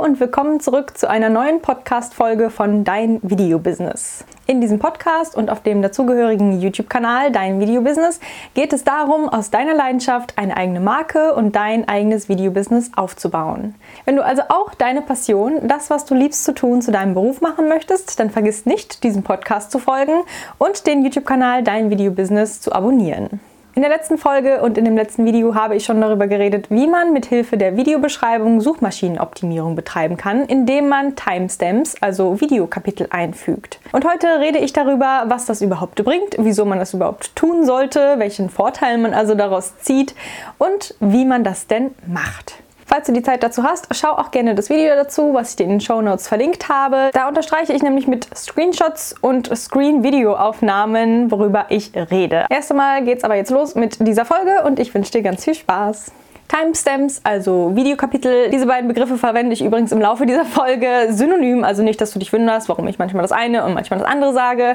und willkommen zurück zu einer neuen Podcast-Folge von Dein Video-Business. In diesem Podcast und auf dem dazugehörigen YouTube-Kanal Dein Video-Business geht es darum, aus deiner Leidenschaft eine eigene Marke und dein eigenes Video-Business aufzubauen. Wenn du also auch deine Passion, das, was du liebst zu tun, zu deinem Beruf machen möchtest, dann vergiss nicht, diesem Podcast zu folgen und den YouTube-Kanal Dein Video-Business zu abonnieren. In der letzten Folge und in dem letzten Video habe ich schon darüber geredet, wie man mit Hilfe der Videobeschreibung Suchmaschinenoptimierung betreiben kann, indem man Timestamps, also Videokapitel einfügt. Und heute rede ich darüber, was das überhaupt bringt, wieso man das überhaupt tun sollte, welchen Vorteil man also daraus zieht und wie man das denn macht. Falls du die Zeit dazu hast, schau auch gerne das Video dazu, was ich dir in den Show Notes verlinkt habe. Da unterstreiche ich nämlich mit Screenshots und Screen-Video-Aufnahmen, worüber ich rede. Erst einmal geht's aber jetzt los mit dieser Folge und ich wünsche dir ganz viel Spaß. Timestamps, also Videokapitel. Diese beiden Begriffe verwende ich übrigens im Laufe dieser Folge synonym, also nicht, dass du dich wunderst, warum ich manchmal das eine und manchmal das andere sage.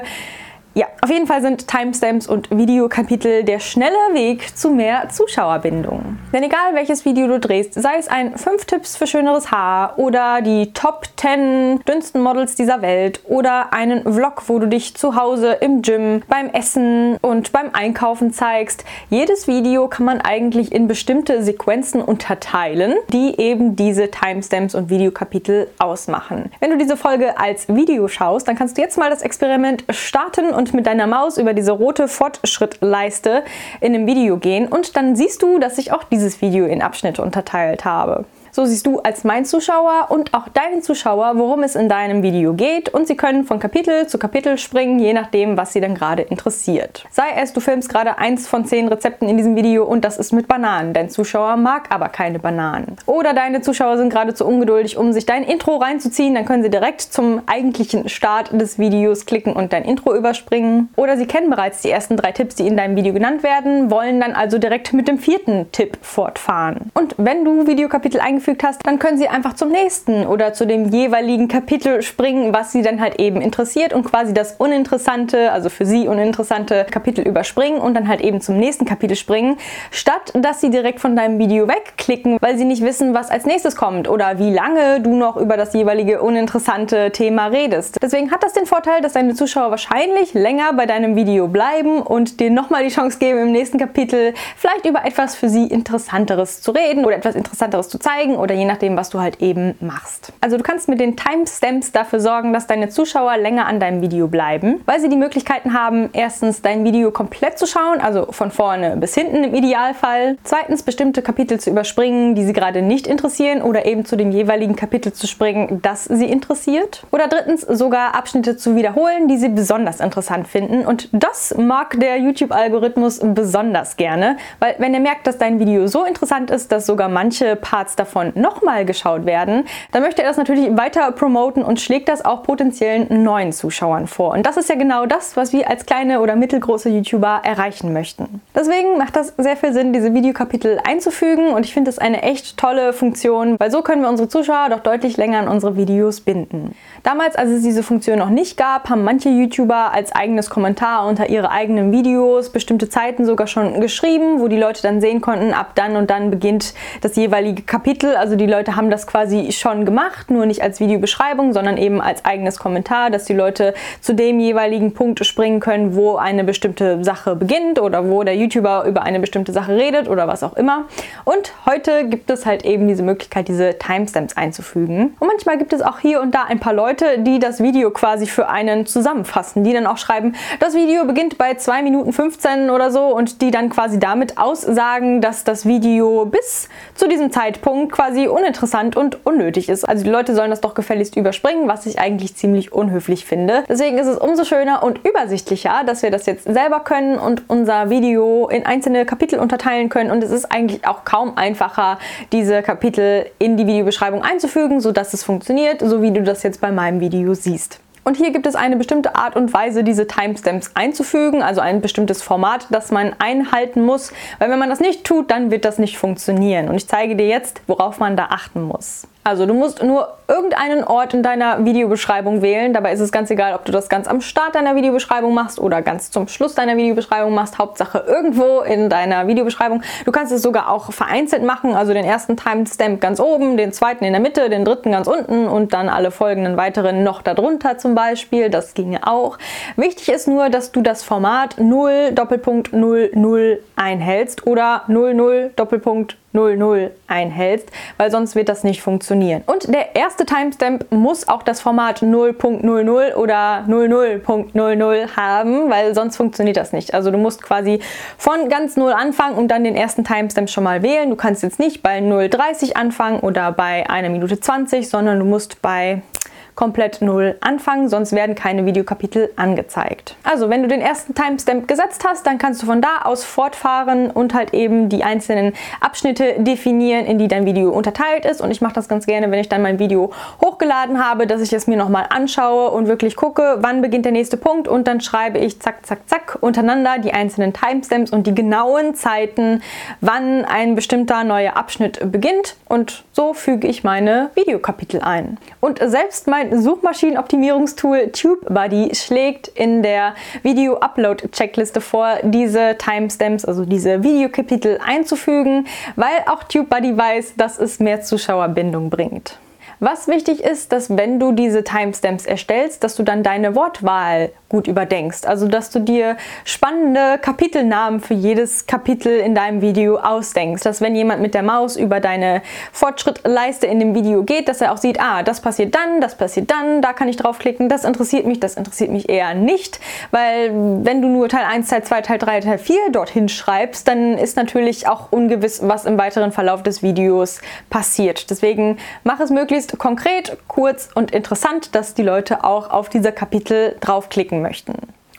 Ja, auf jeden Fall sind Timestamps und Videokapitel der schnelle Weg zu mehr Zuschauerbindung. Denn egal welches Video du drehst, sei es ein 5 Tipps für schöneres Haar oder die Top 10 dünnsten Models dieser Welt oder einen Vlog, wo du dich zu Hause im Gym, beim Essen und beim Einkaufen zeigst, jedes Video kann man eigentlich in bestimmte Sequenzen unterteilen, die eben diese Timestamps und Videokapitel ausmachen. Wenn du diese Folge als Video schaust, dann kannst du jetzt mal das Experiment starten und und mit deiner Maus über diese rote Fortschrittleiste in dem Video gehen und dann siehst du, dass ich auch dieses Video in Abschnitte unterteilt habe. So siehst du als mein Zuschauer und auch deinen Zuschauer, worum es in deinem Video geht und sie können von Kapitel zu Kapitel springen, je nachdem, was sie dann gerade interessiert. Sei es, du filmst gerade eins von zehn Rezepten in diesem Video und das ist mit Bananen. Dein Zuschauer mag aber keine Bananen. Oder deine Zuschauer sind gerade zu ungeduldig, um sich dein Intro reinzuziehen, dann können sie direkt zum eigentlichen Start des Videos klicken und dein Intro überspringen. Oder sie kennen bereits die ersten drei Tipps, die in deinem Video genannt werden, wollen dann also direkt mit dem vierten Tipp fortfahren. Und wenn du Videokapitel eingefügt eingefügt hast, dann können sie einfach zum nächsten oder zu dem jeweiligen Kapitel springen, was sie dann halt eben interessiert und quasi das uninteressante, also für sie uninteressante Kapitel überspringen und dann halt eben zum nächsten Kapitel springen, statt dass sie direkt von deinem Video wegklicken, weil sie nicht wissen, was als nächstes kommt oder wie lange du noch über das jeweilige uninteressante Thema redest. Deswegen hat das den Vorteil, dass deine Zuschauer wahrscheinlich länger bei deinem Video bleiben und dir nochmal die Chance geben, im nächsten Kapitel vielleicht über etwas für sie Interessanteres zu reden oder etwas Interessanteres zu zeigen zeigen oder je nachdem, was du halt eben machst. Also du kannst mit den Timestamps dafür sorgen, dass deine Zuschauer länger an deinem Video bleiben, weil sie die Möglichkeiten haben, erstens dein Video komplett zu schauen, also von vorne bis hinten im Idealfall. Zweitens bestimmte Kapitel zu überspringen, die sie gerade nicht interessieren oder eben zu dem jeweiligen Kapitel zu springen, das sie interessiert. Oder drittens sogar Abschnitte zu wiederholen, die sie besonders interessant finden. Und das mag der YouTube-Algorithmus besonders gerne, weil wenn er merkt, dass dein Video so interessant ist, dass sogar manche Parts davon davon nochmal geschaut werden, dann möchte er das natürlich weiter promoten und schlägt das auch potenziellen neuen Zuschauern vor. Und das ist ja genau das, was wir als kleine oder mittelgroße YouTuber erreichen möchten. Deswegen macht das sehr viel Sinn, diese Videokapitel einzufügen und ich finde das eine echt tolle Funktion, weil so können wir unsere Zuschauer doch deutlich länger an unsere Videos binden. Damals, als es diese Funktion noch nicht gab, haben manche YouTuber als eigenes Kommentar unter ihre eigenen Videos bestimmte Zeiten sogar schon geschrieben, wo die Leute dann sehen konnten, ab dann und dann beginnt das jeweilige Kapitel also die Leute haben das quasi schon gemacht, nur nicht als Videobeschreibung, sondern eben als eigenes Kommentar, dass die Leute zu dem jeweiligen Punkt springen können, wo eine bestimmte Sache beginnt oder wo der YouTuber über eine bestimmte Sache redet oder was auch immer. Und heute gibt es halt eben diese Möglichkeit, diese Timestamps einzufügen. Und manchmal gibt es auch hier und da ein paar Leute, die das Video quasi für einen zusammenfassen, die dann auch schreiben, das Video beginnt bei 2 Minuten 15 oder so und die dann quasi damit aussagen, dass das Video bis zu diesem Zeitpunkt quasi uninteressant und unnötig ist. Also die Leute sollen das doch gefälligst überspringen, was ich eigentlich ziemlich unhöflich finde. Deswegen ist es umso schöner und übersichtlicher, dass wir das jetzt selber können und unser Video in einzelne Kapitel unterteilen können. Und es ist eigentlich auch kaum einfacher, diese Kapitel in die Videobeschreibung einzufügen, sodass es funktioniert, so wie du das jetzt bei meinem Video siehst. Und hier gibt es eine bestimmte Art und Weise, diese Timestamps einzufügen, also ein bestimmtes Format, das man einhalten muss, weil wenn man das nicht tut, dann wird das nicht funktionieren. Und ich zeige dir jetzt, worauf man da achten muss. Also du musst nur irgendeinen Ort in deiner Videobeschreibung wählen. Dabei ist es ganz egal, ob du das ganz am Start deiner Videobeschreibung machst oder ganz zum Schluss deiner Videobeschreibung machst. Hauptsache irgendwo in deiner Videobeschreibung. Du kannst es sogar auch vereinzelt machen, also den ersten Timestamp ganz oben, den zweiten in der Mitte, den dritten ganz unten und dann alle folgenden weiteren noch darunter zum Beispiel. Das ginge auch. Wichtig ist nur, dass du das Format 0 Doppelpunkt 00 einhältst oder 00 Doppelpunkt 00 einhältst, weil sonst wird das nicht funktionieren. Und der erste Timestamp muss auch das Format 0.00 oder 00.00 haben, weil sonst funktioniert das nicht. Also du musst quasi von ganz 0 anfangen und dann den ersten Timestamp schon mal wählen. Du kannst jetzt nicht bei 0.30 anfangen oder bei 1 Minute 20, sondern du musst bei komplett null anfangen, sonst werden keine Videokapitel angezeigt. Also wenn du den ersten Timestamp gesetzt hast, dann kannst du von da aus fortfahren und halt eben die einzelnen Abschnitte definieren, in die dein Video unterteilt ist. Und ich mache das ganz gerne, wenn ich dann mein Video hochgeladen habe, dass ich es mir nochmal anschaue und wirklich gucke, wann beginnt der nächste Punkt und dann schreibe ich zack, zack, zack untereinander die einzelnen Timestamps und die genauen Zeiten, wann ein bestimmter neuer Abschnitt beginnt und so füge ich meine Videokapitel ein. Und selbst mein Suchmaschinenoptimierungstool TubeBuddy schlägt in der Video-Upload-Checkliste vor, diese Timestamps, also diese Videokapitel einzufügen, weil auch TubeBuddy weiß, dass es mehr Zuschauerbindung bringt. Was wichtig ist, dass wenn du diese Timestamps erstellst, dass du dann deine Wortwahl gut überdenkst. Also, dass du dir spannende Kapitelnamen für jedes Kapitel in deinem Video ausdenkst. Dass wenn jemand mit der Maus über deine Fortschrittleiste in dem Video geht, dass er auch sieht, ah, das passiert dann, das passiert dann, da kann ich draufklicken, das interessiert mich, das interessiert mich eher nicht. Weil wenn du nur Teil 1, Teil 2, Teil 3, Teil 4 dorthin schreibst, dann ist natürlich auch ungewiss, was im weiteren Verlauf des Videos passiert. Deswegen mach es möglichst konkret, kurz und interessant, dass die Leute auch auf dieser Kapitel draufklicken möchten.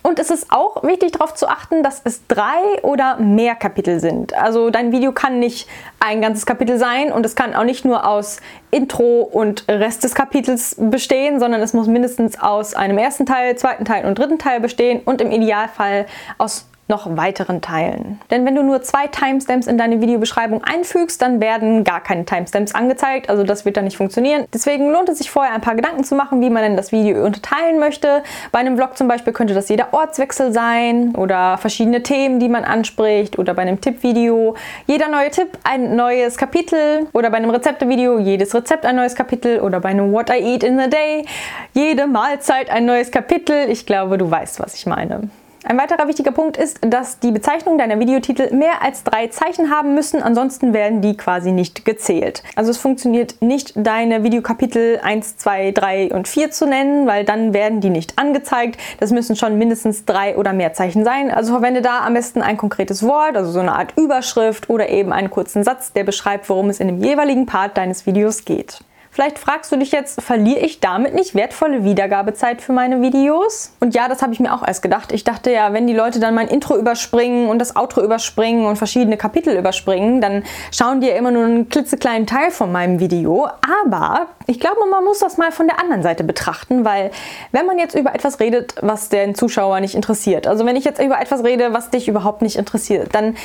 Und es ist auch wichtig darauf zu achten, dass es drei oder mehr Kapitel sind. Also dein Video kann nicht ein ganzes Kapitel sein und es kann auch nicht nur aus Intro und Rest des Kapitels bestehen, sondern es muss mindestens aus einem ersten Teil, zweiten Teil und dritten Teil bestehen und im Idealfall aus noch weiteren Teilen. Denn wenn du nur zwei Timestamps in deine Videobeschreibung einfügst, dann werden gar keine Timestamps angezeigt, also das wird dann nicht funktionieren. Deswegen lohnt es sich vorher ein paar Gedanken zu machen, wie man denn das Video unterteilen möchte. Bei einem Vlog zum Beispiel könnte das jeder Ortswechsel sein oder verschiedene Themen, die man anspricht oder bei einem Tippvideo jeder neue Tipp ein neues Kapitel oder bei einem Rezeptevideo jedes Rezept ein neues Kapitel oder bei einem What I Eat in a Day jede Mahlzeit ein neues Kapitel. Ich glaube, du weißt, was ich meine. Ein weiterer wichtiger Punkt ist, dass die Bezeichnung deiner Videotitel mehr als drei Zeichen haben müssen, ansonsten werden die quasi nicht gezählt. Also es funktioniert nicht, deine Videokapitel 1, 2, 3 und 4 zu nennen, weil dann werden die nicht angezeigt. Das müssen schon mindestens drei oder mehr Zeichen sein. Also verwende da am besten ein konkretes Wort, also so eine Art Überschrift oder eben einen kurzen Satz, der beschreibt, worum es in dem jeweiligen Part deines Videos geht. Vielleicht fragst du dich jetzt, verliere ich damit nicht wertvolle Wiedergabezeit für meine Videos? Und ja, das habe ich mir auch erst gedacht. Ich dachte ja, wenn die Leute dann mein Intro überspringen und das Outro überspringen und verschiedene Kapitel überspringen, dann schauen die ja immer nur einen klitzekleinen Teil von meinem Video. Aber ich glaube, man muss das mal von der anderen Seite betrachten, weil wenn man jetzt über etwas redet, was den Zuschauer nicht interessiert, also wenn ich jetzt über etwas rede, was dich überhaupt nicht interessiert, dann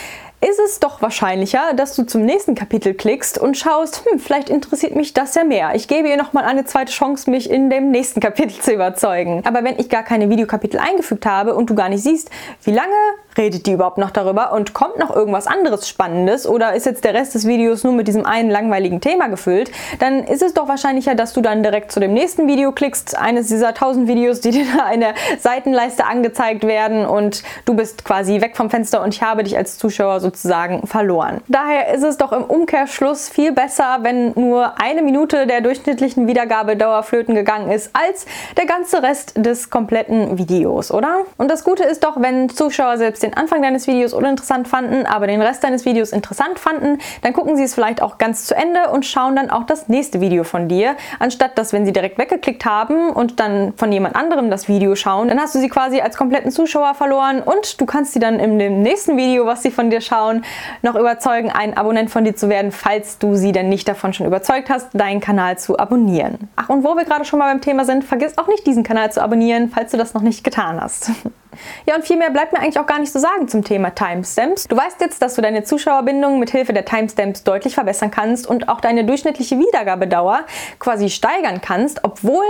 ist es doch wahrscheinlicher, dass du zum nächsten Kapitel klickst und schaust, hm, vielleicht interessiert mich das ja mehr. Ich gebe ihr nochmal eine zweite Chance, mich in dem nächsten Kapitel zu überzeugen. Aber wenn ich gar keine Videokapitel eingefügt habe und du gar nicht siehst, wie lange redet die überhaupt noch darüber? Und kommt noch irgendwas anderes Spannendes? Oder ist jetzt der Rest des Videos nur mit diesem einen langweiligen Thema gefüllt, dann ist es doch wahrscheinlicher, dass du dann direkt zu dem nächsten Video klickst, eines dieser 1000 Videos, die dir da in der Seitenleiste angezeigt werden. Und du bist quasi weg vom Fenster und ich habe dich als Zuschauer sozusagen verloren. Daher ist es doch im Umkehrschluss viel besser, wenn nur eine Minute der durchschnittlichen Wiedergabedauer flöten gegangen ist, als der ganze Rest des kompletten Videos, oder? Und das Gute ist doch, wenn Zuschauer selbst den den Anfang deines Videos uninteressant fanden, aber den Rest deines Videos interessant fanden, dann gucken sie es vielleicht auch ganz zu Ende und schauen dann auch das nächste Video von dir, anstatt dass, wenn sie direkt weggeklickt haben und dann von jemand anderem das Video schauen, dann hast du sie quasi als kompletten Zuschauer verloren und du kannst sie dann in dem nächsten Video, was sie von dir schauen, noch überzeugen, ein Abonnent von dir zu werden, falls du sie denn nicht davon schon überzeugt hast, deinen Kanal zu abonnieren. Ach, und wo wir gerade schon mal beim Thema sind, vergiss auch nicht diesen Kanal zu abonnieren, falls du das noch nicht getan hast. Ja, und viel mehr bleibt mir eigentlich auch gar nicht zu sagen zum Thema Timestamps. Du weißt jetzt, dass du deine Zuschauerbindung mit Hilfe der Timestamps deutlich verbessern kannst und auch deine durchschnittliche Wiedergabedauer quasi steigern kannst, obwohl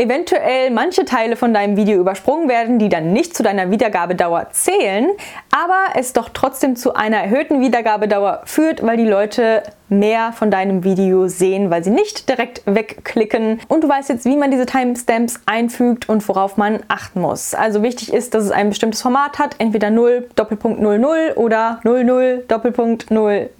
eventuell manche Teile von deinem Video übersprungen werden, die dann nicht zu deiner Wiedergabedauer zählen, aber es doch trotzdem zu einer erhöhten Wiedergabedauer führt, weil die Leute mehr von deinem Video sehen, weil sie nicht direkt wegklicken. Und du weißt jetzt, wie man diese Timestamps einfügt und worauf man achten muss. Also wichtig ist, dass es ein bestimmtes Format hat, entweder 0 Doppelpunkt 00 oder 00 Doppelpunkt 00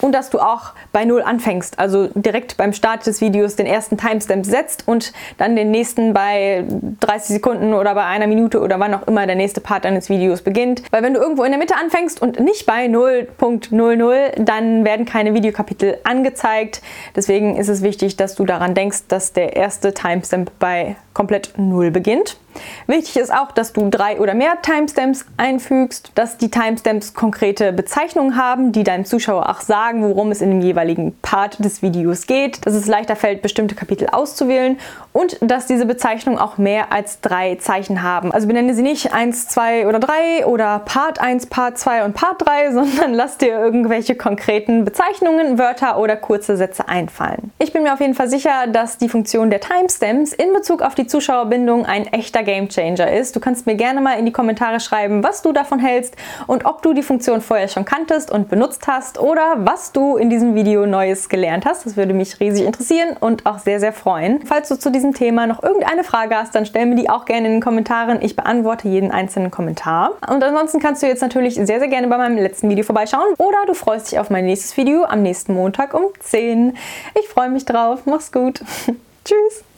und dass du auch bei 0 anfängst, also direkt beim Start des Videos den ersten Timestamp setzt und dann den nächsten bei 30 Sekunden oder bei einer Minute oder wann auch immer der nächste Part deines Videos beginnt. Weil wenn du irgendwo in der Mitte anfängst und nicht bei 0.00, dann werden keine Videokapitel Kapitel angezeigt. Deswegen ist es wichtig, dass du daran denkst, dass der erste Timestamp bei komplett null beginnt. Wichtig ist auch, dass du drei oder mehr Timestamps einfügst, dass die Timestamps konkrete Bezeichnungen haben, die deinem Zuschauer auch sagen, worum es in dem jeweiligen Part des Videos geht, dass es leichter fällt, bestimmte Kapitel auszuwählen und dass diese Bezeichnungen auch mehr als drei Zeichen haben. Also benenne sie nicht 1, 2 oder 3 oder Part 1, Part 2 und Part 3, sondern lass dir irgendwelche konkreten Bezeichnungen, Wörter oder kurze Sätze einfallen. Ich bin mir auf jeden Fall sicher, dass die Funktion der Timestamps in Bezug auf die Zuschauerbindung ein echter Gamechanger ist. Du kannst mir gerne mal in die Kommentare schreiben, was du davon hältst und ob du die Funktion vorher schon kanntest und benutzt hast oder was du in diesem Video Neues gelernt hast. Das würde mich riesig interessieren und auch sehr, sehr freuen. Falls du zu diesem Thema noch irgendeine Frage hast, dann stell mir die auch gerne in den Kommentaren. Ich beantworte jeden einzelnen Kommentar. Und ansonsten kannst du jetzt natürlich sehr, sehr gerne bei meinem letzten Video vorbeischauen oder du freust dich auf mein nächstes Video am nächsten Montag um 10. Ich freue mich drauf. Mach's gut. Tschüss.